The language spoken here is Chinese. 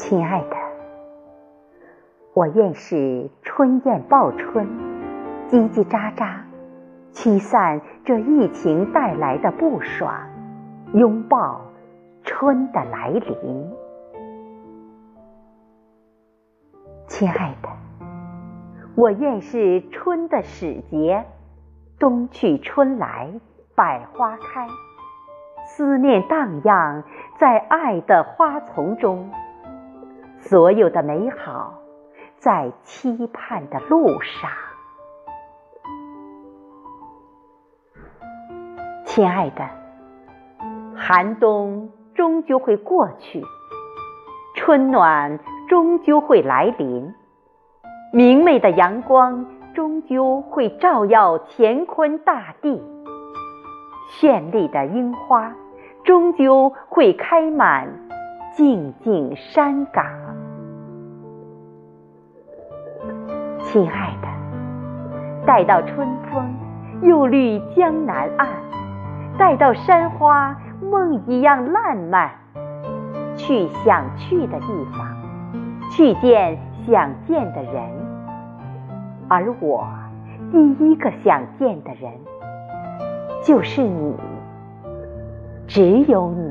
亲爱的，我愿是春燕报春，叽叽喳喳，驱散这疫情带来的不爽，拥抱春的来临。亲爱的，我愿是春的使节，冬去春来，百花开，思念荡漾在爱的花丛中。所有的美好，在期盼的路上。亲爱的，寒冬终究会过去，春暖终究会来临，明媚的阳光终究会照耀乾坤大地，绚丽的樱花终究会开满。静静山岗，亲爱的，待到春风又绿江南岸，待到山花梦一样烂漫，去想去的地方，去见想见的人，而我第一个想见的人，就是你，只有你。